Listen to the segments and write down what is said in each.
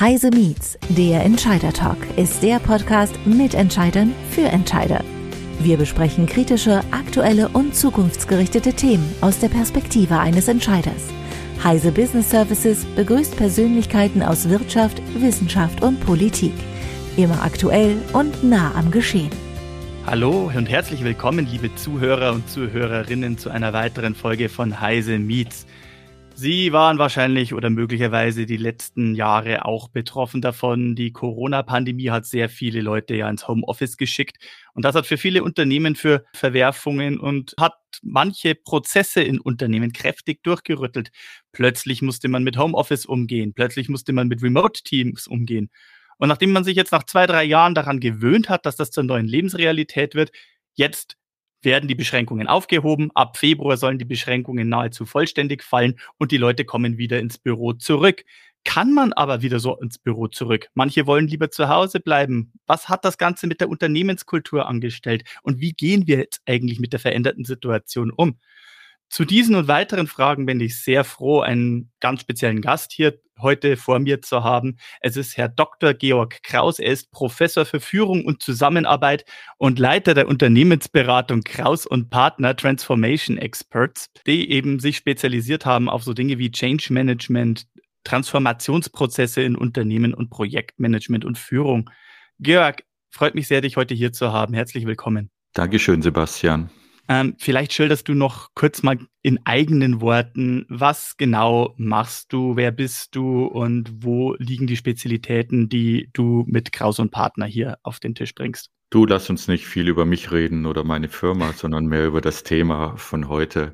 Heise Meets, der Entscheider Talk, ist der Podcast mit Entscheidern für Entscheider. Wir besprechen kritische, aktuelle und zukunftsgerichtete Themen aus der Perspektive eines Entscheiders. Heise Business Services begrüßt Persönlichkeiten aus Wirtschaft, Wissenschaft und Politik. Immer aktuell und nah am Geschehen. Hallo und herzlich willkommen, liebe Zuhörer und Zuhörerinnen, zu einer weiteren Folge von Heise Meets. Sie waren wahrscheinlich oder möglicherweise die letzten Jahre auch betroffen davon. Die Corona-Pandemie hat sehr viele Leute ja ins Homeoffice geschickt. Und das hat für viele Unternehmen für Verwerfungen und hat manche Prozesse in Unternehmen kräftig durchgerüttelt. Plötzlich musste man mit Homeoffice umgehen. Plötzlich musste man mit Remote-Teams umgehen. Und nachdem man sich jetzt nach zwei, drei Jahren daran gewöhnt hat, dass das zur neuen Lebensrealität wird, jetzt werden die Beschränkungen aufgehoben. Ab Februar sollen die Beschränkungen nahezu vollständig fallen und die Leute kommen wieder ins Büro zurück. Kann man aber wieder so ins Büro zurück? Manche wollen lieber zu Hause bleiben. Was hat das Ganze mit der Unternehmenskultur angestellt? Und wie gehen wir jetzt eigentlich mit der veränderten Situation um? Zu diesen und weiteren Fragen bin ich sehr froh, einen ganz speziellen Gast hier heute vor mir zu haben. Es ist Herr Dr. Georg Kraus. Er ist Professor für Führung und Zusammenarbeit und Leiter der Unternehmensberatung Kraus und Partner Transformation Experts, die eben sich spezialisiert haben auf so Dinge wie Change Management, Transformationsprozesse in Unternehmen und Projektmanagement und Führung. Georg, freut mich sehr, dich heute hier zu haben. Herzlich willkommen. Dankeschön, Sebastian. Ähm, vielleicht schilderst du noch kurz mal in eigenen Worten, was genau machst du, wer bist du und wo liegen die Spezialitäten, die du mit Kraus und Partner hier auf den Tisch bringst? Du lass uns nicht viel über mich reden oder meine Firma, sondern mehr über das Thema von heute.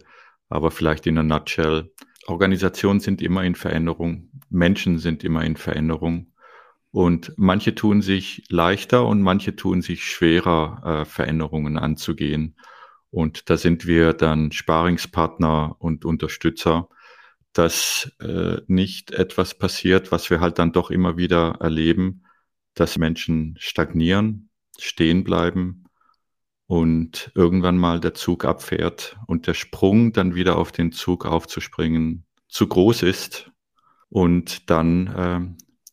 Aber vielleicht in a nutshell. Organisationen sind immer in Veränderung. Menschen sind immer in Veränderung. Und manche tun sich leichter und manche tun sich schwerer, äh, Veränderungen anzugehen. Und da sind wir dann Sparingspartner und Unterstützer, dass äh, nicht etwas passiert, was wir halt dann doch immer wieder erleben, dass Menschen stagnieren, stehen bleiben und irgendwann mal der Zug abfährt und der Sprung dann wieder auf den Zug aufzuspringen zu groß ist und dann äh,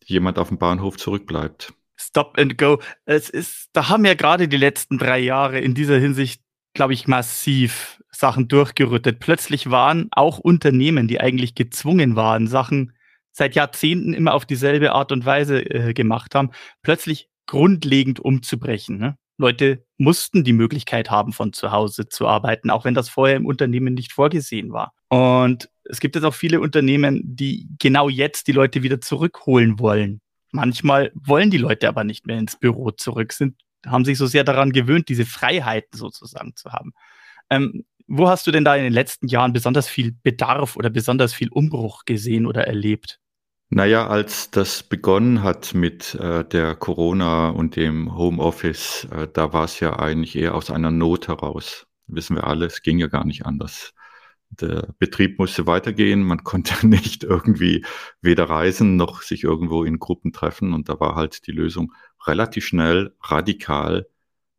jemand auf dem Bahnhof zurückbleibt. Stop and go. Es ist, da haben ja gerade die letzten drei Jahre in dieser Hinsicht glaube ich, massiv Sachen durchgerüttet. Plötzlich waren auch Unternehmen, die eigentlich gezwungen waren, Sachen seit Jahrzehnten immer auf dieselbe Art und Weise äh, gemacht haben, plötzlich grundlegend umzubrechen. Ne? Leute mussten die Möglichkeit haben, von zu Hause zu arbeiten, auch wenn das vorher im Unternehmen nicht vorgesehen war. Und es gibt jetzt auch viele Unternehmen, die genau jetzt die Leute wieder zurückholen wollen. Manchmal wollen die Leute aber nicht mehr ins Büro zurück, sind haben sich so sehr daran gewöhnt, diese Freiheiten sozusagen zu haben. Ähm, wo hast du denn da in den letzten Jahren besonders viel Bedarf oder besonders viel Umbruch gesehen oder erlebt? Naja, als das begonnen hat mit äh, der Corona und dem Homeoffice, äh, da war es ja eigentlich eher aus einer Not heraus. Wissen wir alle, es ging ja gar nicht anders. Der Betrieb musste weitergehen, man konnte nicht irgendwie weder reisen noch sich irgendwo in Gruppen treffen und da war halt die Lösung relativ schnell radikal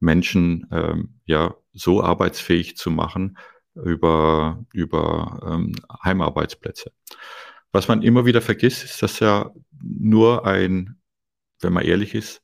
Menschen ähm, ja so arbeitsfähig zu machen über, über ähm, Heimarbeitsplätze. Was man immer wieder vergisst, ist, dass ja nur ein, wenn man ehrlich ist,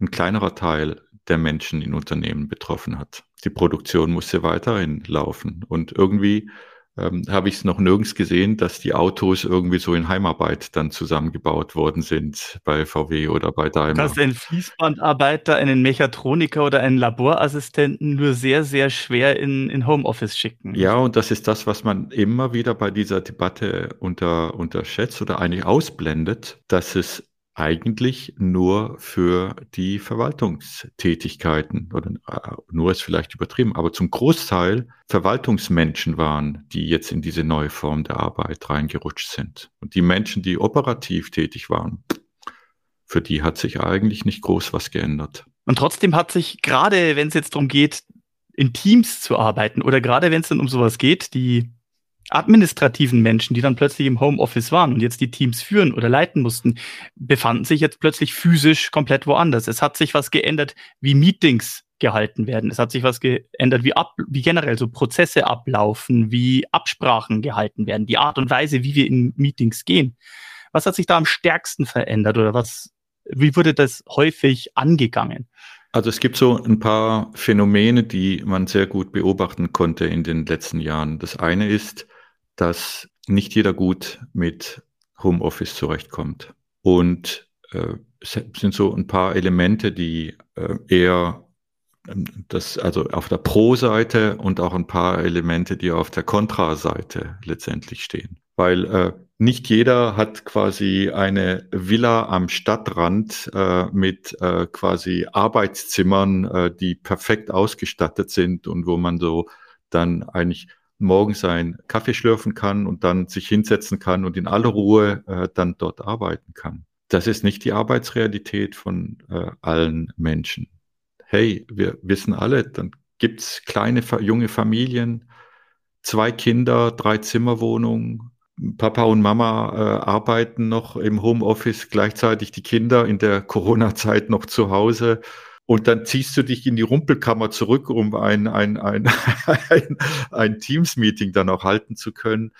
ein kleinerer Teil der Menschen in Unternehmen betroffen hat. Die Produktion musste weiterhin laufen und irgendwie ähm, habe ich es noch nirgends gesehen, dass die Autos irgendwie so in Heimarbeit dann zusammengebaut worden sind bei VW oder bei Daimler. Dass ein Fließbandarbeiter, einen Mechatroniker oder einen Laborassistenten nur sehr, sehr schwer in, in Homeoffice schicken. Ja, und das ist das, was man immer wieder bei dieser Debatte unter, unterschätzt oder eigentlich ausblendet, dass es eigentlich nur für die Verwaltungstätigkeiten oder äh, nur ist vielleicht übertrieben, aber zum Großteil Verwaltungsmenschen waren, die jetzt in diese neue Form der Arbeit reingerutscht sind. Und die Menschen, die operativ tätig waren, für die hat sich eigentlich nicht groß was geändert. Und trotzdem hat sich gerade, wenn es jetzt darum geht, in Teams zu arbeiten oder gerade wenn es dann um sowas geht, die administrativen Menschen, die dann plötzlich im Homeoffice waren und jetzt die Teams führen oder leiten mussten, befanden sich jetzt plötzlich physisch komplett woanders. Es hat sich was geändert, wie Meetings gehalten werden. Es hat sich was geändert, wie, ab, wie generell so Prozesse ablaufen, wie Absprachen gehalten werden, die Art und Weise, wie wir in Meetings gehen. Was hat sich da am stärksten verändert oder was, wie wurde das häufig angegangen? Also es gibt so ein paar Phänomene, die man sehr gut beobachten konnte in den letzten Jahren. Das eine ist, dass nicht jeder gut mit Homeoffice zurechtkommt. Und äh, es sind so ein paar Elemente, die äh, eher ähm, das, also auf der Pro-Seite und auch ein paar Elemente, die auf der Kontra-Seite letztendlich stehen. Weil äh, nicht jeder hat quasi eine Villa am Stadtrand äh, mit äh, quasi Arbeitszimmern, äh, die perfekt ausgestattet sind und wo man so dann eigentlich morgens seinen Kaffee schlürfen kann und dann sich hinsetzen kann und in aller Ruhe äh, dann dort arbeiten kann. Das ist nicht die Arbeitsrealität von äh, allen Menschen. Hey, wir wissen alle, dann gibt's kleine junge Familien, zwei Kinder, drei Zimmerwohnungen, Papa und Mama äh, arbeiten noch im Homeoffice, gleichzeitig die Kinder in der Corona-Zeit noch zu Hause. Und dann ziehst du dich in die Rumpelkammer zurück, um ein, ein, ein, ein, ein Teams-Meeting dann auch halten zu können.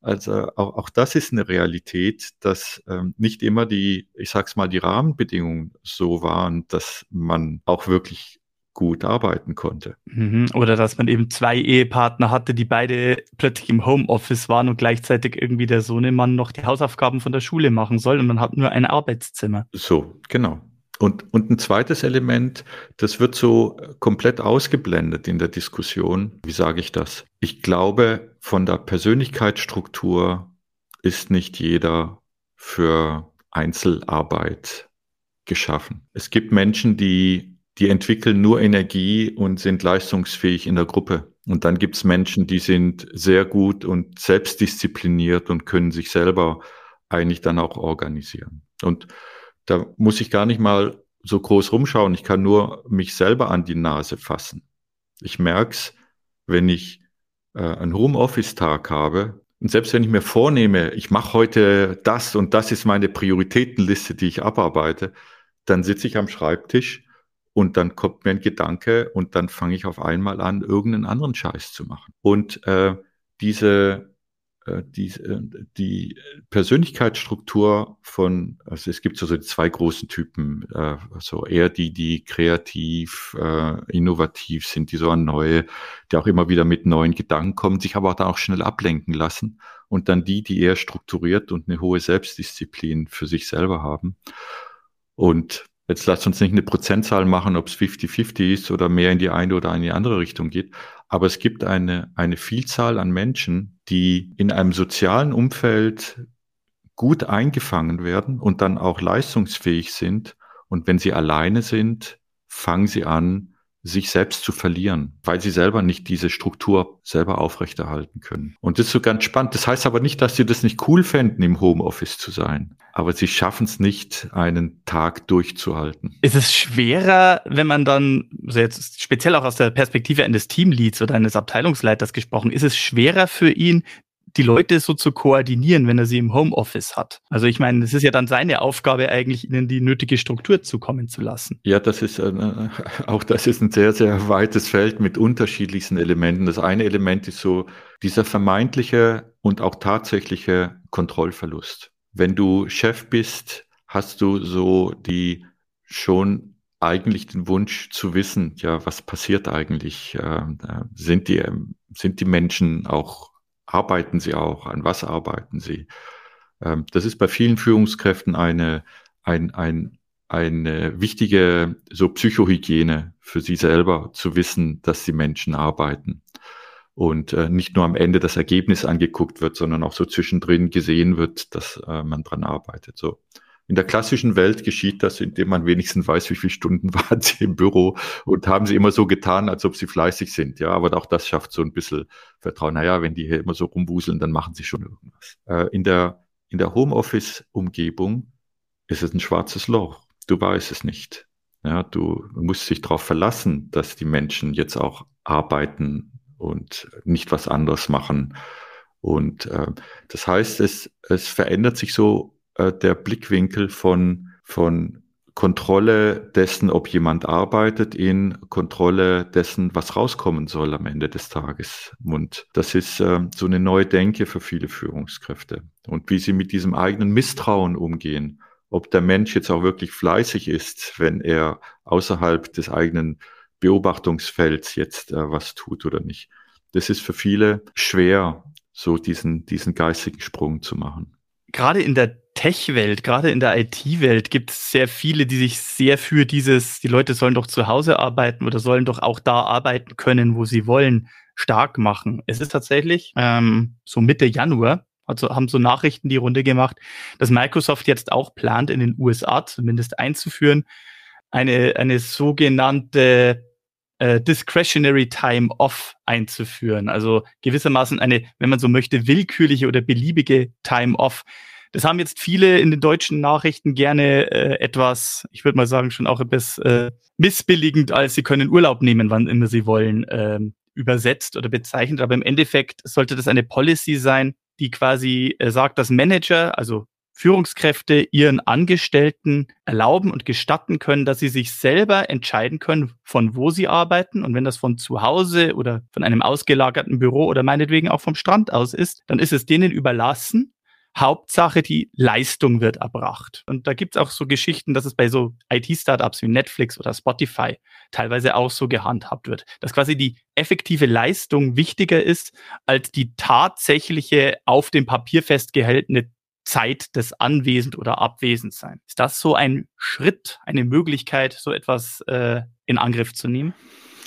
Also auch, auch das ist eine Realität, dass ähm, nicht immer die, ich sag's mal, die Rahmenbedingungen so waren, dass man auch wirklich gut arbeiten konnte. Mhm. Oder dass man eben zwei Ehepartner hatte, die beide plötzlich im Homeoffice waren und gleichzeitig irgendwie der Sohnemann noch die Hausaufgaben von der Schule machen soll und man hat nur ein Arbeitszimmer. So, genau. Und, und ein zweites Element, das wird so komplett ausgeblendet in der Diskussion. Wie sage ich das? Ich glaube, von der Persönlichkeitsstruktur ist nicht jeder für Einzelarbeit geschaffen. Es gibt Menschen, die die entwickeln nur Energie und sind leistungsfähig in der Gruppe. Und dann gibt's Menschen, die sind sehr gut und selbstdiszipliniert und können sich selber eigentlich dann auch organisieren. Und da muss ich gar nicht mal so groß rumschauen. Ich kann nur mich selber an die Nase fassen. Ich merk's, wenn ich äh, einen Homeoffice-Tag habe. Und selbst wenn ich mir vornehme, ich mache heute das und das ist meine Prioritätenliste, die ich abarbeite, dann sitze ich am Schreibtisch und dann kommt mir ein Gedanke und dann fange ich auf einmal an, irgendeinen anderen Scheiß zu machen. Und äh, diese, die, äh, die Persönlichkeitsstruktur von, also es gibt so, so zwei großen Typen, äh, so eher die, die kreativ, äh, innovativ sind, die so an neue, die auch immer wieder mit neuen Gedanken kommen, sich aber auch schnell ablenken lassen. Und dann die, die eher strukturiert und eine hohe Selbstdisziplin für sich selber haben. Und Jetzt lasst uns nicht eine Prozentzahl machen, ob es 50-50 ist oder mehr in die eine oder in die andere Richtung geht. Aber es gibt eine, eine Vielzahl an Menschen, die in einem sozialen Umfeld gut eingefangen werden und dann auch leistungsfähig sind. Und wenn sie alleine sind, fangen sie an, sich selbst zu verlieren, weil sie selber nicht diese Struktur selber aufrechterhalten können. Und das ist so ganz spannend. Das heißt aber nicht, dass sie das nicht cool fänden, im Homeoffice zu sein. Aber sie schaffen es nicht, einen Tag durchzuhalten. Ist es schwerer, wenn man dann, also jetzt speziell auch aus der Perspektive eines Teamleads oder eines Abteilungsleiters gesprochen, ist es schwerer für ihn, die Leute so zu koordinieren, wenn er sie im Homeoffice hat. Also ich meine, es ist ja dann seine Aufgabe eigentlich, ihnen die nötige Struktur zukommen zu lassen. Ja, das ist äh, auch das ist ein sehr sehr weites Feld mit unterschiedlichsten Elementen. Das eine Element ist so dieser vermeintliche und auch tatsächliche Kontrollverlust. Wenn du Chef bist, hast du so die schon eigentlich den Wunsch zu wissen, ja, was passiert eigentlich? Ähm, äh, sind die, sind die Menschen auch arbeiten sie auch? An was arbeiten sie? Ähm, das ist bei vielen Führungskräften eine, ein, ein, eine wichtige so Psychohygiene für sie selber zu wissen, dass die Menschen arbeiten und äh, nicht nur am Ende das Ergebnis angeguckt wird, sondern auch so zwischendrin gesehen wird, dass äh, man dran arbeitet. So. In der klassischen Welt geschieht das, indem man wenigstens weiß, wie viele Stunden waren sie im Büro und haben sie immer so getan, als ob sie fleißig sind. Ja, aber auch das schafft so ein bisschen Vertrauen. Naja, wenn die hier immer so rumwuseln, dann machen sie schon irgendwas. Äh, in der, in der Homeoffice-Umgebung ist es ein schwarzes Loch. Du weißt es nicht. Ja, du musst dich darauf verlassen, dass die Menschen jetzt auch arbeiten und nicht was anderes machen. Und äh, das heißt, es, es verändert sich so äh, der Blickwinkel von, von Kontrolle dessen, ob jemand arbeitet, in Kontrolle dessen, was rauskommen soll am Ende des Tages. Und das ist äh, so eine neue Denke für viele Führungskräfte. Und wie sie mit diesem eigenen Misstrauen umgehen, ob der Mensch jetzt auch wirklich fleißig ist, wenn er außerhalb des eigenen Beobachtungsfelds jetzt äh, was tut oder nicht. Das ist für viele schwer, so diesen, diesen geistigen Sprung zu machen. Gerade in der Tech-Welt, gerade in der IT-Welt gibt es sehr viele, die sich sehr für dieses, die Leute sollen doch zu Hause arbeiten oder sollen doch auch da arbeiten können, wo sie wollen, stark machen. Es ist tatsächlich ähm, so Mitte Januar, also haben so Nachrichten die Runde gemacht, dass Microsoft jetzt auch plant, in den USA zumindest einzuführen, eine, eine sogenannte äh, Discretionary Time Off einzuführen. Also gewissermaßen eine, wenn man so möchte, willkürliche oder beliebige Time Off. Das haben jetzt viele in den deutschen Nachrichten gerne äh, etwas, ich würde mal sagen, schon auch etwas äh, missbilligend, als sie können Urlaub nehmen, wann immer sie wollen, äh, übersetzt oder bezeichnet. Aber im Endeffekt sollte das eine Policy sein, die quasi äh, sagt, dass Manager, also Führungskräfte ihren Angestellten erlauben und gestatten können, dass sie sich selber entscheiden können, von wo sie arbeiten. Und wenn das von zu Hause oder von einem ausgelagerten Büro oder meinetwegen auch vom Strand aus ist, dann ist es denen überlassen, Hauptsache, die Leistung wird erbracht. Und da gibt es auch so Geschichten, dass es bei so IT-Startups wie Netflix oder Spotify teilweise auch so gehandhabt wird, dass quasi die effektive Leistung wichtiger ist als die tatsächliche auf dem Papier festgehaltene Zeit des Anwesend oder Abwesendsein. Ist das so ein Schritt, eine Möglichkeit, so etwas äh, in Angriff zu nehmen?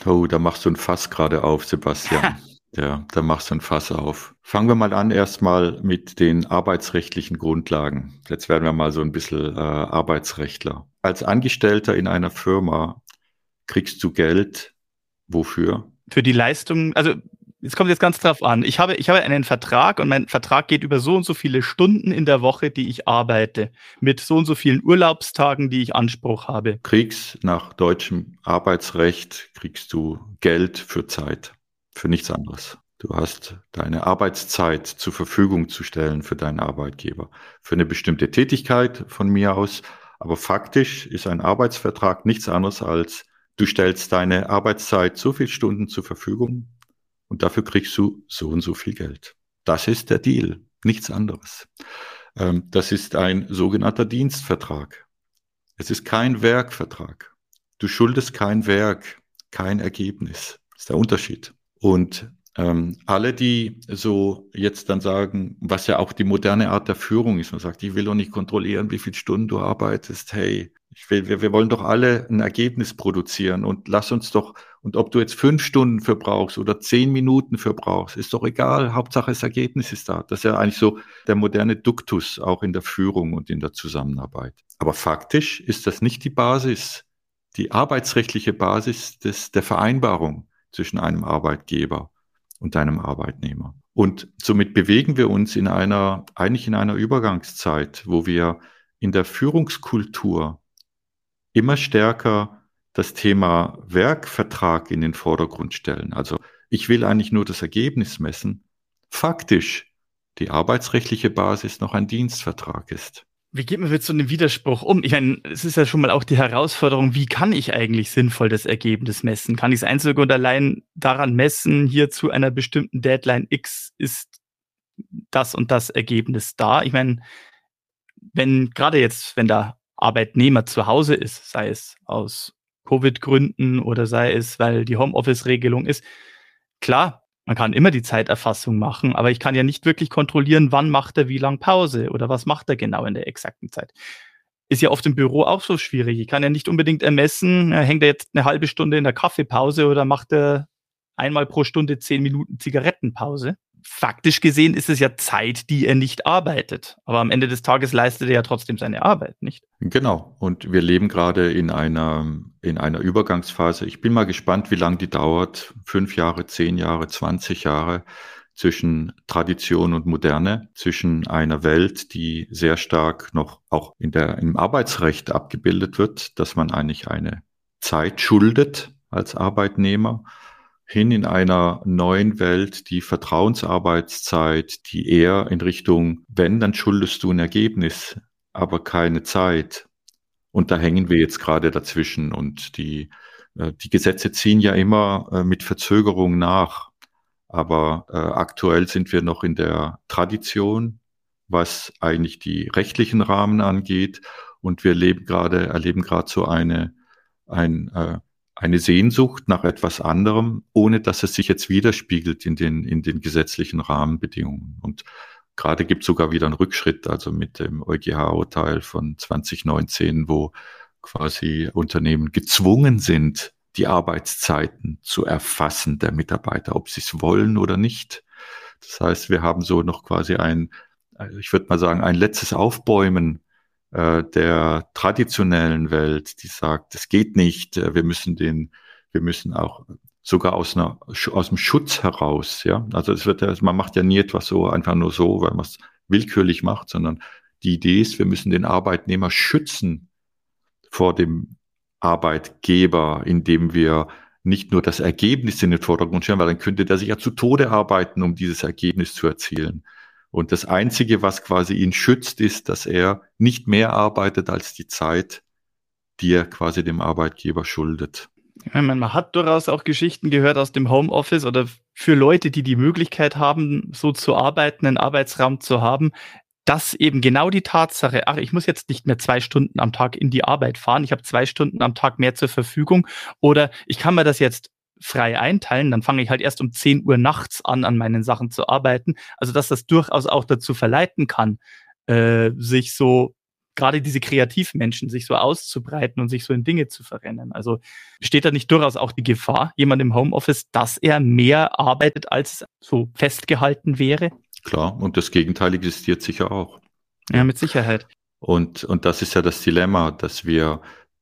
Oh, da machst du ein Fass gerade auf, Sebastian. Ja, da machst du ein Fass auf. Fangen wir mal an erstmal mit den arbeitsrechtlichen Grundlagen. Jetzt werden wir mal so ein bisschen äh, Arbeitsrechtler. Als Angestellter in einer Firma kriegst du Geld wofür? Für die Leistung, also Jetzt kommt jetzt ganz drauf an. Ich habe, ich habe einen Vertrag und mein Vertrag geht über so und so viele Stunden in der Woche, die ich arbeite, mit so und so vielen Urlaubstagen, die ich Anspruch habe. Kriegst nach deutschem Arbeitsrecht, kriegst du Geld für Zeit für nichts anderes. Du hast deine Arbeitszeit zur Verfügung zu stellen für deinen Arbeitgeber. Für eine bestimmte Tätigkeit von mir aus. Aber faktisch ist ein Arbeitsvertrag nichts anderes als, du stellst deine Arbeitszeit so viele Stunden zur Verfügung und dafür kriegst du so und so viel Geld. Das ist der Deal, nichts anderes. Ähm, das ist ein sogenannter Dienstvertrag. Es ist kein Werkvertrag. Du schuldest kein Werk, kein Ergebnis. Das ist der Unterschied. Und ähm, alle, die so jetzt dann sagen, was ja auch die moderne Art der Führung ist, man sagt, ich will doch nicht kontrollieren, wie viele Stunden du arbeitest. Hey, ich will, wir, wir wollen doch alle ein Ergebnis produzieren und lass uns doch, und ob du jetzt fünf Stunden für brauchst oder zehn Minuten für brauchst, ist doch egal. Hauptsache das Ergebnis ist da. Das ist ja eigentlich so der moderne Duktus auch in der Führung und in der Zusammenarbeit. Aber faktisch ist das nicht die Basis, die arbeitsrechtliche Basis des, der Vereinbarung zwischen einem Arbeitgeber und einem Arbeitnehmer. Und somit bewegen wir uns in einer, eigentlich in einer Übergangszeit, wo wir in der Führungskultur immer stärker das Thema Werkvertrag in den Vordergrund stellen. Also ich will eigentlich nur das Ergebnis messen. Faktisch die arbeitsrechtliche Basis noch ein Dienstvertrag ist. Wie geht man mit so einem Widerspruch um? Ich meine, es ist ja schon mal auch die Herausforderung, wie kann ich eigentlich sinnvoll das Ergebnis messen? Kann ich es einzig und allein daran messen, hier zu einer bestimmten Deadline X ist das und das Ergebnis da? Ich meine, wenn gerade jetzt, wenn der Arbeitnehmer zu Hause ist, sei es aus Covid-Gründen oder sei es, weil die Homeoffice-Regelung ist, klar, man kann immer die Zeiterfassung machen, aber ich kann ja nicht wirklich kontrollieren, wann macht er wie lang Pause oder was macht er genau in der exakten Zeit. Ist ja oft im Büro auch so schwierig. Ich kann ja nicht unbedingt ermessen, hängt er jetzt eine halbe Stunde in der Kaffeepause oder macht er einmal pro Stunde zehn Minuten Zigarettenpause faktisch gesehen ist es ja Zeit, die er nicht arbeitet. Aber am Ende des Tages leistet er ja trotzdem seine Arbeit, nicht? Genau. Und wir leben gerade in einer, in einer Übergangsphase. Ich bin mal gespannt, wie lange die dauert. Fünf Jahre, zehn Jahre, zwanzig Jahre zwischen Tradition und Moderne, zwischen einer Welt, die sehr stark noch auch in der, im Arbeitsrecht abgebildet wird, dass man eigentlich eine Zeit schuldet als Arbeitnehmer hin in einer neuen Welt, die Vertrauensarbeitszeit, die eher in Richtung, wenn, dann schuldest du ein Ergebnis, aber keine Zeit. Und da hängen wir jetzt gerade dazwischen und die, äh, die Gesetze ziehen ja immer äh, mit Verzögerung nach. Aber äh, aktuell sind wir noch in der Tradition, was eigentlich die rechtlichen Rahmen angeht. Und wir leben gerade, erleben gerade so eine, ein, eine Sehnsucht nach etwas anderem, ohne dass es sich jetzt widerspiegelt in den, in den gesetzlichen Rahmenbedingungen. Und gerade gibt es sogar wieder einen Rückschritt, also mit dem EuGH-Urteil von 2019, wo quasi Unternehmen gezwungen sind, die Arbeitszeiten zu erfassen der Mitarbeiter, ob sie es wollen oder nicht. Das heißt, wir haben so noch quasi ein, ich würde mal sagen, ein letztes Aufbäumen äh, der traditionellen Welt, die sagt, es geht nicht, äh, wir müssen den, wir müssen auch sogar aus einer aus dem Schutz heraus, ja. Also es wird, man macht ja nie etwas so einfach nur so, weil man es willkürlich macht, sondern die Idee ist, wir müssen den Arbeitnehmer schützen vor dem Arbeitgeber, indem wir nicht nur das Ergebnis in den Vordergrund stellen, weil dann könnte der sich ja zu Tode arbeiten, um dieses Ergebnis zu erzielen. Und das Einzige, was quasi ihn schützt, ist, dass er nicht mehr arbeitet als die Zeit, die er quasi dem Arbeitgeber schuldet. Ja, man hat durchaus auch Geschichten gehört aus dem Homeoffice oder für Leute, die die Möglichkeit haben, so zu arbeiten, einen Arbeitsraum zu haben, dass eben genau die Tatsache, ach, ich muss jetzt nicht mehr zwei Stunden am Tag in die Arbeit fahren, ich habe zwei Stunden am Tag mehr zur Verfügung oder ich kann mir das jetzt frei einteilen, dann fange ich halt erst um 10 Uhr nachts an, an meinen Sachen zu arbeiten. Also dass das durchaus auch dazu verleiten kann, äh, sich so, gerade diese Kreativmenschen, sich so auszubreiten und sich so in Dinge zu verrennen. Also besteht da nicht durchaus auch die Gefahr, jemand im Homeoffice, dass er mehr arbeitet, als so festgehalten wäre? Klar, und das Gegenteil existiert sicher auch. Ja, mit Sicherheit. Und, und das ist ja das Dilemma, dass wir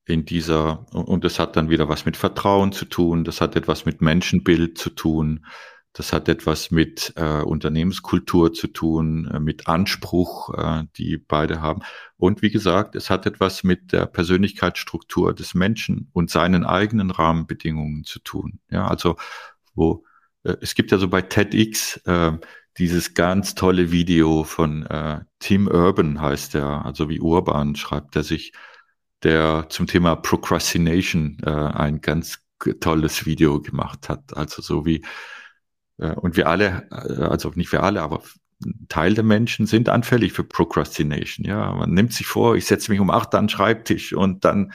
in dieser, und das hat dann wieder was mit Vertrauen zu tun, das hat etwas mit Menschenbild zu tun, das hat etwas mit äh, Unternehmenskultur zu tun, äh, mit Anspruch, äh, die beide haben. Und wie gesagt, es hat etwas mit der Persönlichkeitsstruktur des Menschen und seinen eigenen Rahmenbedingungen zu tun. Ja, also wo äh, es gibt ja so bei TEDx äh, dieses ganz tolle Video von äh, Tim Urban heißt er, also wie Urban schreibt er sich, der zum Thema Procrastination äh, ein ganz tolles Video gemacht hat. Also so wie, äh, und wir alle, äh, also nicht wir alle, aber ein Teil der Menschen sind anfällig für Procrastination. Ja, man nimmt sich vor, ich setze mich um acht an den Schreibtisch und dann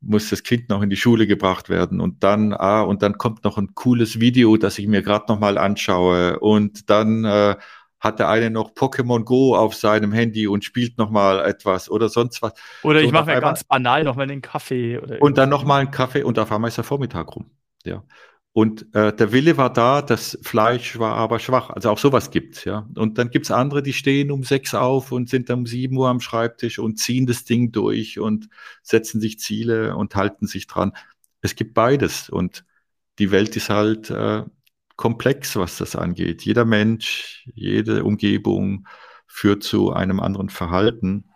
muss das Kind noch in die Schule gebracht werden und dann, ah, und dann kommt noch ein cooles Video, das ich mir gerade nochmal anschaue und dann äh, hat der eine noch Pokémon Go auf seinem Handy und spielt nochmal etwas oder sonst was. Oder so ich mache mir ganz banal nochmal einen Kaffee. und dann nochmal einen Kaffee und auf einmal ist der Vormittag rum. Ja. Und äh, der Wille war da, das Fleisch war aber schwach. Also auch sowas gibt's, ja. Und dann gibt's andere, die stehen um sechs auf und sind dann um sieben Uhr am Schreibtisch und ziehen das Ding durch und setzen sich Ziele und halten sich dran. Es gibt beides. Und die Welt ist halt äh, komplex, was das angeht. Jeder Mensch, jede Umgebung führt zu einem anderen Verhalten.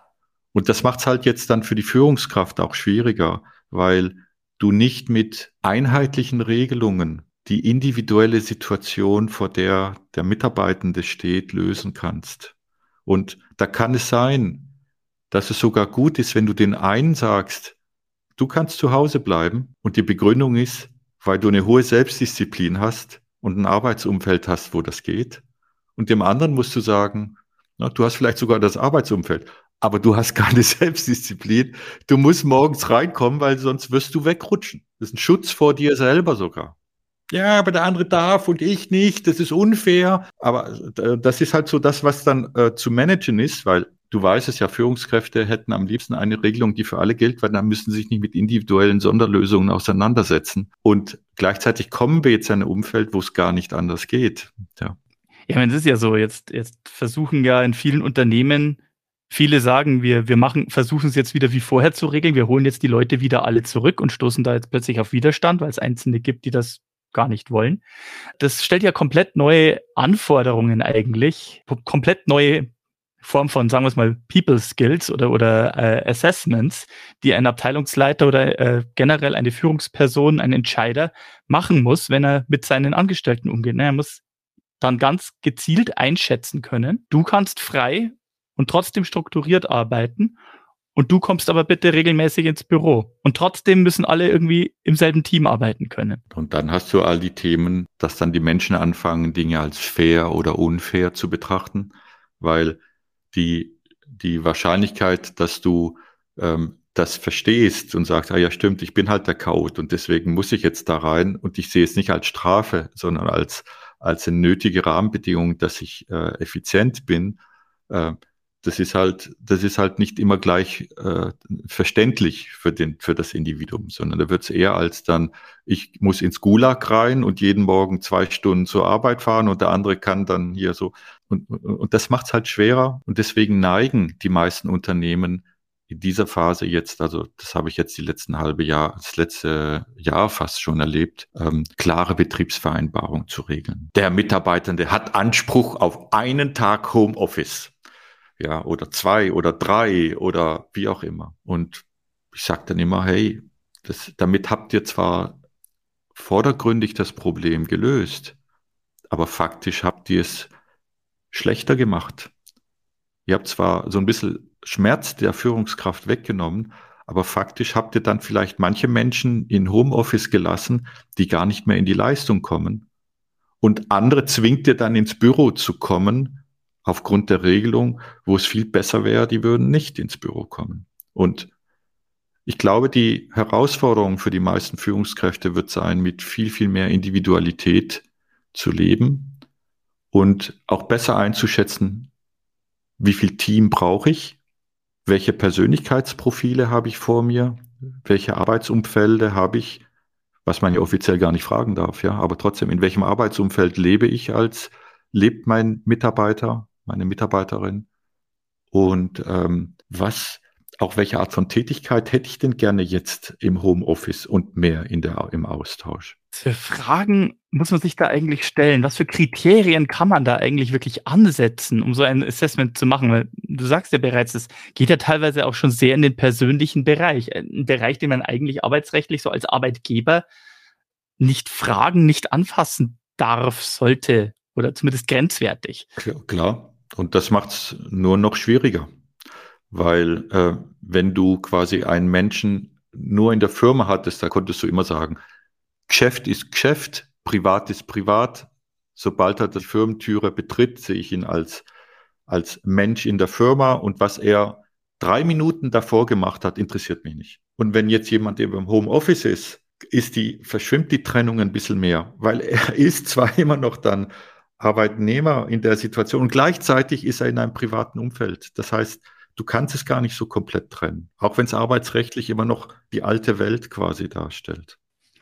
Und das macht's halt jetzt dann für die Führungskraft auch schwieriger, weil du nicht mit einheitlichen Regelungen die individuelle Situation, vor der der Mitarbeitende steht, lösen kannst. Und da kann es sein, dass es sogar gut ist, wenn du den einen sagst, du kannst zu Hause bleiben und die Begründung ist, weil du eine hohe Selbstdisziplin hast und ein Arbeitsumfeld hast, wo das geht. Und dem anderen musst du sagen, na, du hast vielleicht sogar das Arbeitsumfeld, aber du hast keine Selbstdisziplin. Du musst morgens reinkommen, weil sonst wirst du wegrutschen. Das ist ein Schutz vor dir selber sogar. Ja, aber der andere darf und ich nicht. Das ist unfair. Aber äh, das ist halt so das, was dann äh, zu managen ist, weil du weißt es ja, Führungskräfte hätten am liebsten eine Regelung, die für alle gilt, weil dann müssen sie sich nicht mit individuellen Sonderlösungen auseinandersetzen. Und gleichzeitig kommen wir jetzt in ein Umfeld, wo es gar nicht anders geht. Ja. Ja, es ist ja so, jetzt, jetzt versuchen ja in vielen Unternehmen Viele sagen, wir, wir machen, versuchen es jetzt wieder wie vorher zu regeln. Wir holen jetzt die Leute wieder alle zurück und stoßen da jetzt plötzlich auf Widerstand, weil es Einzelne gibt, die das gar nicht wollen. Das stellt ja komplett neue Anforderungen eigentlich, komplett neue Form von, sagen wir es mal, People Skills oder, oder äh, Assessments, die ein Abteilungsleiter oder äh, generell eine Führungsperson, ein Entscheider machen muss, wenn er mit seinen Angestellten umgeht. Er muss dann ganz gezielt einschätzen können. Du kannst frei und trotzdem strukturiert arbeiten. und du kommst aber bitte regelmäßig ins Büro. Und trotzdem müssen alle irgendwie im selben Team arbeiten können. Und dann hast du all die Themen, dass dann die Menschen anfangen, Dinge als fair oder unfair zu betrachten, weil die, die Wahrscheinlichkeit, dass du ähm, das verstehst und sagst, ah ja stimmt, ich bin halt der Code und deswegen muss ich jetzt da rein und ich sehe es nicht als Strafe, sondern als, als eine nötige Rahmenbedingung, dass ich äh, effizient bin, äh, das ist halt, das ist halt nicht immer gleich äh, verständlich für den, für das Individuum, sondern da wird es eher als dann, ich muss ins Gulag rein und jeden Morgen zwei Stunden zur Arbeit fahren und der andere kann dann hier so und, und, das macht es halt schwerer und deswegen neigen die meisten Unternehmen in dieser Phase jetzt, also das habe ich jetzt die letzten halbe Jahr, das letzte Jahr fast schon erlebt, ähm, klare Betriebsvereinbarung zu regeln. Der Mitarbeitende hat Anspruch auf einen Tag Homeoffice ja, oder zwei oder drei oder wie auch immer. Und ich sage dann immer, hey, das, damit habt ihr zwar vordergründig das Problem gelöst, aber faktisch habt ihr es schlechter gemacht. Ihr habt zwar so ein bisschen Schmerz der Führungskraft weggenommen, aber faktisch habt ihr dann vielleicht manche Menschen in Homeoffice gelassen, die gar nicht mehr in die Leistung kommen. Und andere zwingt ihr dann ins Büro zu kommen, aufgrund der Regelung, wo es viel besser wäre, die würden nicht ins Büro kommen. Und ich glaube, die Herausforderung für die meisten Führungskräfte wird sein, mit viel, viel mehr Individualität zu leben und auch besser einzuschätzen, wie viel Team brauche ich, welche Persönlichkeitsprofile habe ich vor mir, welche Arbeitsumfelde habe ich, was man ja offiziell gar nicht fragen darf, ja, aber trotzdem, in welchem Arbeitsumfeld lebe ich als, lebt mein Mitarbeiter, meine Mitarbeiterin. Und ähm, was, auch welche Art von Tätigkeit hätte ich denn gerne jetzt im Homeoffice und mehr in der, im Austausch? Für Fragen muss man sich da eigentlich stellen? Was für Kriterien kann man da eigentlich wirklich ansetzen, um so ein Assessment zu machen? Weil du sagst ja bereits, es geht ja teilweise auch schon sehr in den persönlichen Bereich. Ein Bereich, den man eigentlich arbeitsrechtlich so als Arbeitgeber nicht fragen, nicht anfassen darf, sollte oder zumindest grenzwertig. Klar, klar. Und das macht es nur noch schwieriger, weil äh, wenn du quasi einen Menschen nur in der Firma hattest, da konntest du immer sagen, Geschäft ist Geschäft, privat ist privat. Sobald er die Firmentüre betritt, sehe ich ihn als, als Mensch in der Firma und was er drei Minuten davor gemacht hat, interessiert mich nicht. Und wenn jetzt jemand eben im Homeoffice ist, ist die, verschwimmt die Trennung ein bisschen mehr, weil er ist zwar immer noch dann Arbeitnehmer in der Situation und gleichzeitig ist er in einem privaten Umfeld. Das heißt, du kannst es gar nicht so komplett trennen, auch wenn es arbeitsrechtlich immer noch die alte Welt quasi darstellt.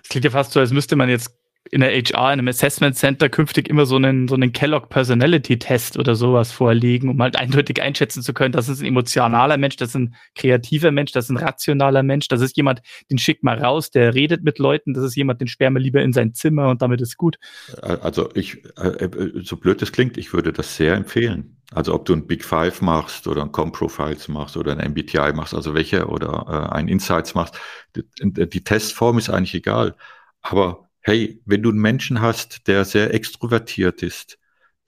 Klingt ja fast so, als müsste man jetzt in der HR, in einem Assessment Center künftig immer so einen, so einen Kellogg Personality Test oder sowas vorlegen, um halt eindeutig einschätzen zu können, das ist ein emotionaler Mensch, das ist ein kreativer Mensch, das ist ein rationaler Mensch, das ist jemand, den schickt mal raus, der redet mit Leuten, das ist jemand, den sperren wir lieber in sein Zimmer und damit ist gut. Also ich, äh, so blöd es klingt, ich würde das sehr empfehlen. Also ob du ein Big Five machst oder ein Com-Profiles machst oder ein MBTI machst, also welche oder äh, ein Insights machst, die Testform ist eigentlich egal. Aber hey, wenn du einen Menschen hast, der sehr extrovertiert ist,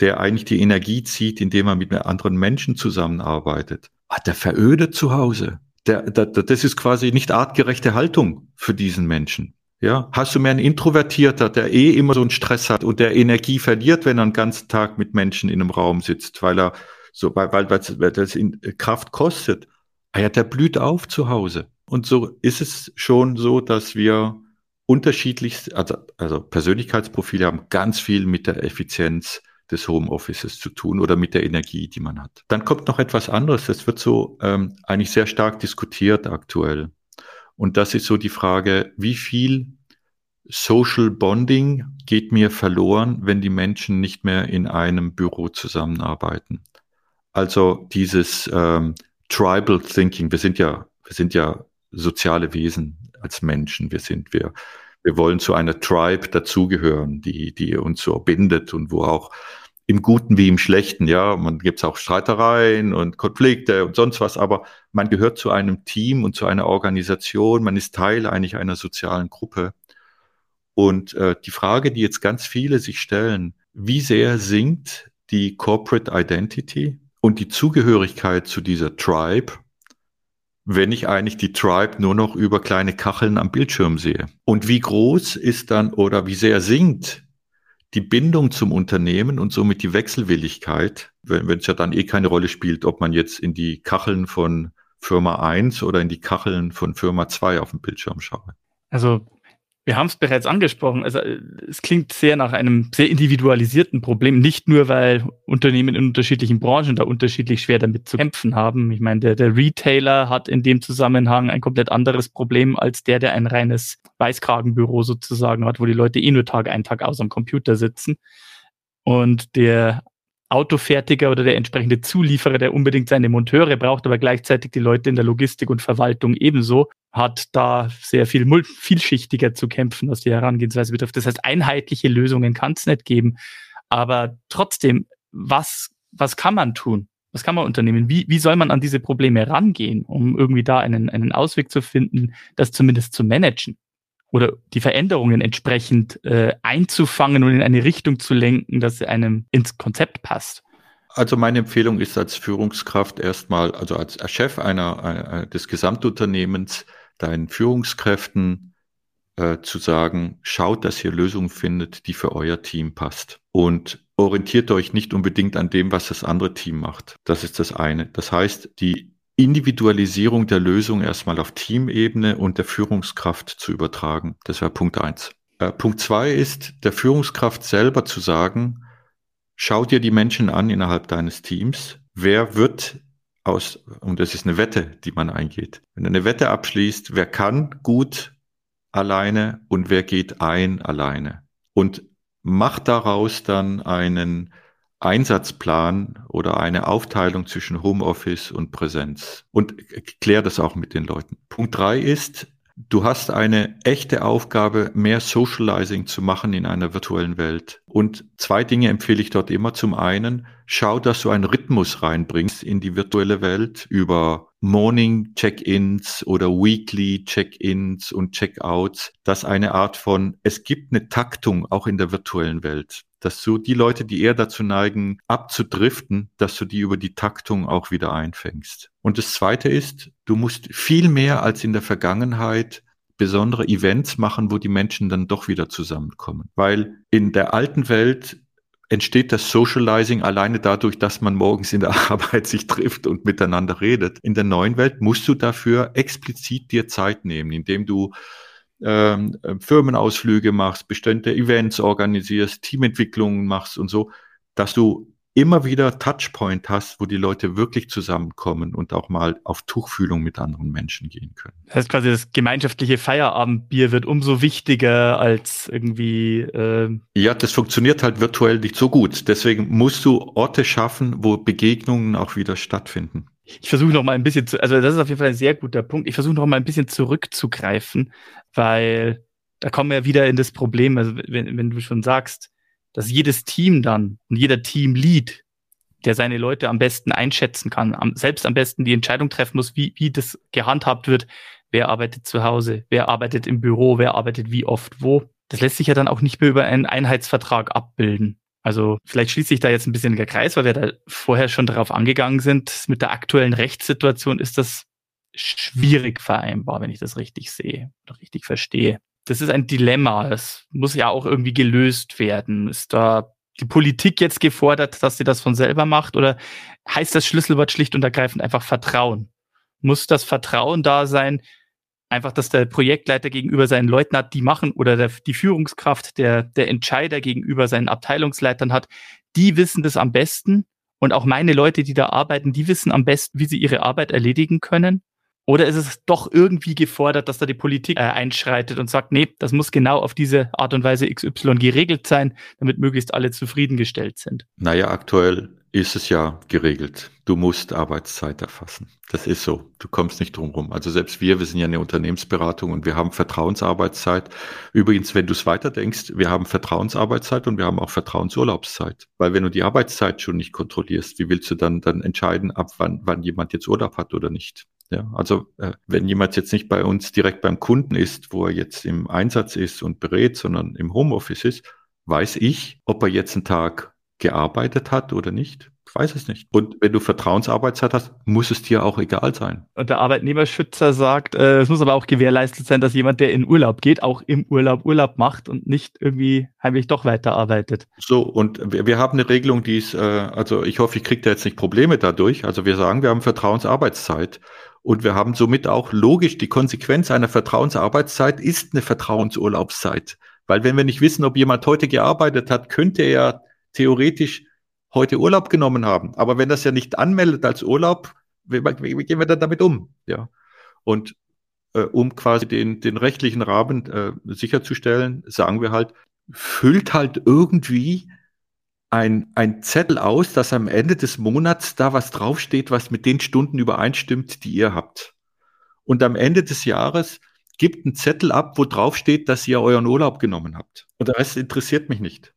der eigentlich die Energie zieht, indem er mit anderen Menschen zusammenarbeitet, hat der verödet zu Hause. Der, der, das ist quasi nicht artgerechte Haltung für diesen Menschen. Ja, hast du mehr einen Introvertierter, der eh immer so einen Stress hat und der Energie verliert, wenn er den ganzen Tag mit Menschen in einem Raum sitzt, weil er so, weil, weil, weil das in Kraft kostet. Ah ja, der blüht auf zu Hause. Und so ist es schon so, dass wir unterschiedlichste, also, also Persönlichkeitsprofile haben ganz viel mit der Effizienz des Homeoffices zu tun oder mit der Energie, die man hat. Dann kommt noch etwas anderes. Das wird so ähm, eigentlich sehr stark diskutiert aktuell. Und das ist so die Frage, wie viel Social Bonding geht mir verloren, wenn die Menschen nicht mehr in einem Büro zusammenarbeiten. Also dieses ähm, Tribal Thinking. Wir sind ja, wir sind ja soziale Wesen als Menschen. Wir sind, wir, wir wollen zu einer Tribe dazugehören, die, die uns so bindet und wo auch im Guten wie im Schlechten, ja, man gibt es auch Streitereien und Konflikte und sonst was, aber man gehört zu einem Team und zu einer Organisation, man ist Teil eigentlich einer sozialen Gruppe. Und äh, die Frage, die jetzt ganz viele sich stellen, wie sehr sinkt die Corporate Identity und die Zugehörigkeit zu dieser Tribe, wenn ich eigentlich die Tribe nur noch über kleine Kacheln am Bildschirm sehe? Und wie groß ist dann oder wie sehr sinkt die Bindung zum Unternehmen und somit die Wechselwilligkeit, wenn, es ja dann eh keine Rolle spielt, ob man jetzt in die Kacheln von Firma 1 oder in die Kacheln von Firma 2 auf dem Bildschirm schaue. Also wir haben es bereits angesprochen. Also es klingt sehr nach einem sehr individualisierten Problem, nicht nur, weil Unternehmen in unterschiedlichen Branchen da unterschiedlich schwer damit zu kämpfen haben. Ich meine, der, der Retailer hat in dem Zusammenhang ein komplett anderes Problem als der, der ein reines Weißkragenbüro sozusagen hat, wo die Leute eh nur Tag ein, Tag aus am Computer sitzen. Und der Autofertiger oder der entsprechende Zulieferer, der unbedingt seine Monteure braucht, aber gleichzeitig die Leute in der Logistik und Verwaltung ebenso, hat da sehr viel vielschichtiger zu kämpfen, was die Herangehensweise betrifft. Das heißt, einheitliche Lösungen kann es nicht geben. Aber trotzdem, was, was kann man tun? Was kann man unternehmen? Wie, wie soll man an diese Probleme rangehen, um irgendwie da einen, einen Ausweg zu finden, das zumindest zu managen? Oder die Veränderungen entsprechend äh, einzufangen und in eine Richtung zu lenken, dass einem ins Konzept passt? Also meine Empfehlung ist als Führungskraft erstmal, also als Chef einer, einer des Gesamtunternehmens, deinen Führungskräften äh, zu sagen, schaut, dass ihr Lösungen findet, die für euer Team passt. Und orientiert euch nicht unbedingt an dem, was das andere Team macht. Das ist das eine. Das heißt, die Individualisierung der Lösung erstmal auf Teamebene und der Führungskraft zu übertragen. Das wäre Punkt eins. Äh, Punkt zwei ist, der Führungskraft selber zu sagen, schau dir die Menschen an innerhalb deines Teams. Wer wird aus, und das ist eine Wette, die man eingeht. Wenn du eine Wette abschließt, wer kann gut alleine und wer geht ein alleine. Und macht daraus dann einen Einsatzplan oder eine Aufteilung zwischen Homeoffice und Präsenz und klär das auch mit den Leuten. Punkt drei ist, Du hast eine echte Aufgabe, mehr Socializing zu machen in einer virtuellen Welt. Und zwei Dinge empfehle ich dort immer. Zum einen, schau, dass du einen Rhythmus reinbringst in die virtuelle Welt über Morning Check-ins oder Weekly Check-ins und Check-outs, dass eine Art von, es gibt eine Taktung auch in der virtuellen Welt dass du die Leute, die eher dazu neigen, abzudriften, dass du die über die Taktung auch wieder einfängst. Und das Zweite ist, du musst viel mehr als in der Vergangenheit besondere Events machen, wo die Menschen dann doch wieder zusammenkommen. Weil in der alten Welt entsteht das Socializing alleine dadurch, dass man morgens in der Arbeit sich trifft und miteinander redet. In der neuen Welt musst du dafür explizit dir Zeit nehmen, indem du ähm, äh, Firmenausflüge machst, bestimmte Events organisierst, Teamentwicklungen machst und so, dass du immer wieder Touchpoint hast, wo die Leute wirklich zusammenkommen und auch mal auf Tuchfühlung mit anderen Menschen gehen können. Das heißt quasi, das gemeinschaftliche Feierabendbier wird umso wichtiger als irgendwie. Äh ja, das funktioniert halt virtuell nicht so gut. Deswegen musst du Orte schaffen, wo Begegnungen auch wieder stattfinden. Ich versuche noch mal ein bisschen zu, also das ist auf jeden Fall ein sehr guter Punkt. Ich versuche noch mal ein bisschen zurückzugreifen, weil da kommen wir wieder in das Problem, also wenn, wenn du schon sagst, dass jedes Team dann und jeder Teamlead, der seine Leute am besten einschätzen kann, am, selbst am besten die Entscheidung treffen muss, wie, wie das gehandhabt wird, wer arbeitet zu Hause, wer arbeitet im Büro, wer arbeitet wie oft wo. Das lässt sich ja dann auch nicht mehr über einen Einheitsvertrag abbilden. Also vielleicht schließt sich da jetzt ein bisschen der Kreis, weil wir da vorher schon darauf angegangen sind. Mit der aktuellen Rechtssituation ist das schwierig vereinbar, wenn ich das richtig sehe oder richtig verstehe. Das ist ein Dilemma. Es muss ja auch irgendwie gelöst werden. Ist da die Politik jetzt gefordert, dass sie das von selber macht oder heißt das Schlüsselwort schlicht und ergreifend einfach Vertrauen? Muss das Vertrauen da sein, einfach, dass der Projektleiter gegenüber seinen Leuten hat, die machen, oder der, die Führungskraft, der, der Entscheider gegenüber seinen Abteilungsleitern hat, die wissen das am besten. Und auch meine Leute, die da arbeiten, die wissen am besten, wie sie ihre Arbeit erledigen können. Oder ist es doch irgendwie gefordert, dass da die Politik äh, einschreitet und sagt, nee, das muss genau auf diese Art und Weise XY geregelt sein, damit möglichst alle zufriedengestellt sind? Naja, aktuell ist es ja geregelt. Du musst Arbeitszeit erfassen. Das ist so. Du kommst nicht drum rum. Also selbst wir, wir sind ja eine Unternehmensberatung und wir haben Vertrauensarbeitszeit. Übrigens, wenn du es weiterdenkst, wir haben Vertrauensarbeitszeit und wir haben auch Vertrauensurlaubszeit. Weil wenn du die Arbeitszeit schon nicht kontrollierst, wie willst du dann, dann entscheiden, ab wann, wann jemand jetzt Urlaub hat oder nicht? Ja, also äh, wenn jemand jetzt nicht bei uns direkt beim Kunden ist, wo er jetzt im Einsatz ist und berät, sondern im Homeoffice ist, weiß ich, ob er jetzt einen Tag gearbeitet hat oder nicht. Ich weiß es nicht. Und wenn du Vertrauensarbeitszeit hast, muss es dir auch egal sein. Und der Arbeitnehmerschützer sagt, äh, es muss aber auch gewährleistet sein, dass jemand, der in Urlaub geht, auch im Urlaub Urlaub macht und nicht irgendwie heimlich doch weiterarbeitet. So, und wir, wir haben eine Regelung, die ist, äh, also ich hoffe, ich kriege da jetzt nicht Probleme dadurch. Also wir sagen, wir haben Vertrauensarbeitszeit. Und wir haben somit auch logisch die Konsequenz einer Vertrauensarbeitszeit ist eine Vertrauensurlaubszeit. Weil wenn wir nicht wissen, ob jemand heute gearbeitet hat, könnte er theoretisch heute Urlaub genommen haben. Aber wenn das ja nicht anmeldet als Urlaub, wie, wie, gehen wir dann damit um? Ja. Und äh, um quasi den, den rechtlichen Rahmen äh, sicherzustellen, sagen wir halt, füllt halt irgendwie ein, ein Zettel aus, dass am Ende des Monats da was draufsteht, was mit den Stunden übereinstimmt, die ihr habt. Und am Ende des Jahres gibt einen Zettel ab, wo draufsteht, dass ihr euren Urlaub genommen habt. Und der Rest interessiert mich nicht.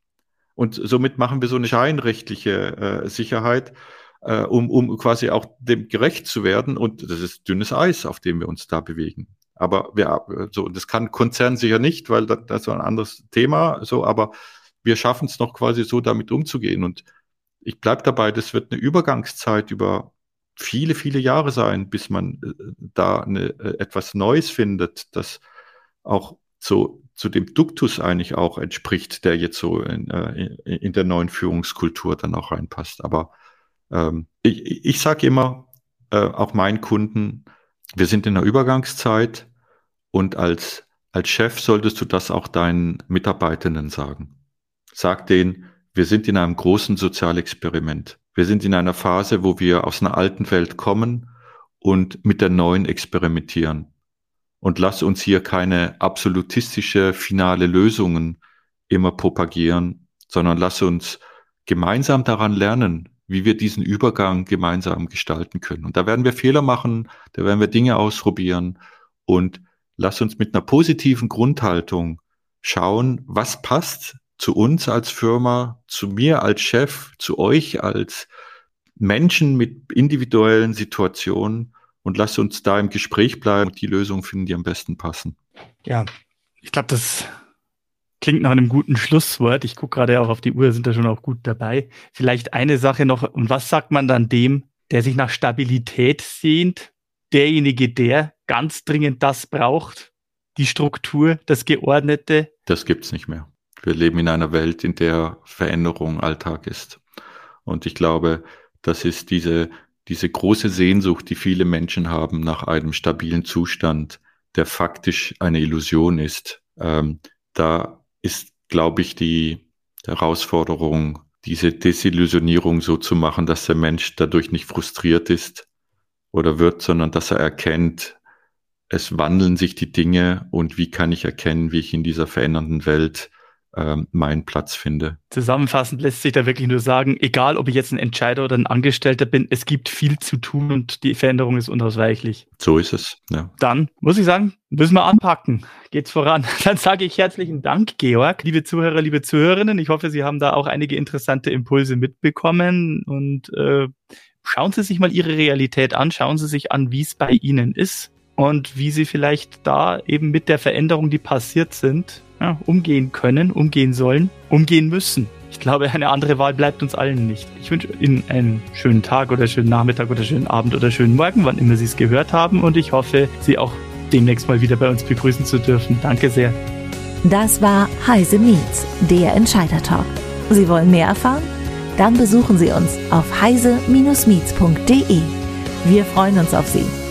Und somit machen wir so eine scheinrechtliche äh, Sicherheit, äh, um, um quasi auch dem gerecht zu werden. Und das ist dünnes Eis, auf dem wir uns da bewegen. Aber wir, so, das kann Konzern sicher nicht, weil das, das ist ein anderes Thema, so, aber wir schaffen es noch quasi so damit umzugehen. Und ich bleibe dabei, das wird eine Übergangszeit über viele, viele Jahre sein, bis man äh, da eine, äh, etwas Neues findet, das auch so zu dem Duktus eigentlich auch entspricht, der jetzt so in, äh, in der neuen Führungskultur dann auch reinpasst. Aber ähm, ich, ich sage immer, äh, auch meinen Kunden, wir sind in der Übergangszeit und als, als Chef solltest du das auch deinen Mitarbeitenden sagen. Sag denen, wir sind in einem großen Sozialexperiment. Wir sind in einer Phase, wo wir aus einer alten Welt kommen und mit der neuen experimentieren und lass uns hier keine absolutistische finale Lösungen immer propagieren, sondern lass uns gemeinsam daran lernen, wie wir diesen Übergang gemeinsam gestalten können. Und da werden wir Fehler machen, da werden wir Dinge ausprobieren und lass uns mit einer positiven Grundhaltung schauen, was passt zu uns als Firma, zu mir als Chef, zu euch als Menschen mit individuellen Situationen und lass uns da im Gespräch bleiben und die Lösung finden, die am besten passen. Ja, ich glaube, das klingt nach einem guten Schlusswort. Ich gucke gerade auch auf die Uhr, sind da schon auch gut dabei. Vielleicht eine Sache noch. Und was sagt man dann dem, der sich nach Stabilität sehnt? Derjenige, der ganz dringend das braucht, die Struktur, das Geordnete? Das gibt's nicht mehr. Wir leben in einer Welt, in der Veränderung Alltag ist. Und ich glaube, das ist diese diese große Sehnsucht, die viele Menschen haben nach einem stabilen Zustand, der faktisch eine Illusion ist, ähm, da ist, glaube ich, die Herausforderung, diese Desillusionierung so zu machen, dass der Mensch dadurch nicht frustriert ist oder wird, sondern dass er erkennt, es wandeln sich die Dinge und wie kann ich erkennen, wie ich in dieser verändernden Welt ähm, meinen Platz finde. Zusammenfassend lässt sich da wirklich nur sagen, egal ob ich jetzt ein Entscheider oder ein Angestellter bin, es gibt viel zu tun und die Veränderung ist unausweichlich. So ist es. Ja. Dann muss ich sagen, müssen wir anpacken. Geht's voran. Dann sage ich herzlichen Dank, Georg. Liebe Zuhörer, liebe Zuhörerinnen, ich hoffe, Sie haben da auch einige interessante Impulse mitbekommen und äh, schauen Sie sich mal Ihre Realität an, schauen Sie sich an, wie es bei Ihnen ist und wie Sie vielleicht da eben mit der Veränderung, die passiert sind, ja, umgehen können, umgehen sollen, umgehen müssen. Ich glaube, eine andere Wahl bleibt uns allen nicht. Ich wünsche Ihnen einen schönen Tag oder schönen Nachmittag oder schönen Abend oder schönen Morgen, wann immer Sie es gehört haben. Und ich hoffe, Sie auch demnächst mal wieder bei uns begrüßen zu dürfen. Danke sehr. Das war Heise Meets, der Entscheider Talk. Sie wollen mehr erfahren? Dann besuchen Sie uns auf heise-meets.de. Wir freuen uns auf Sie.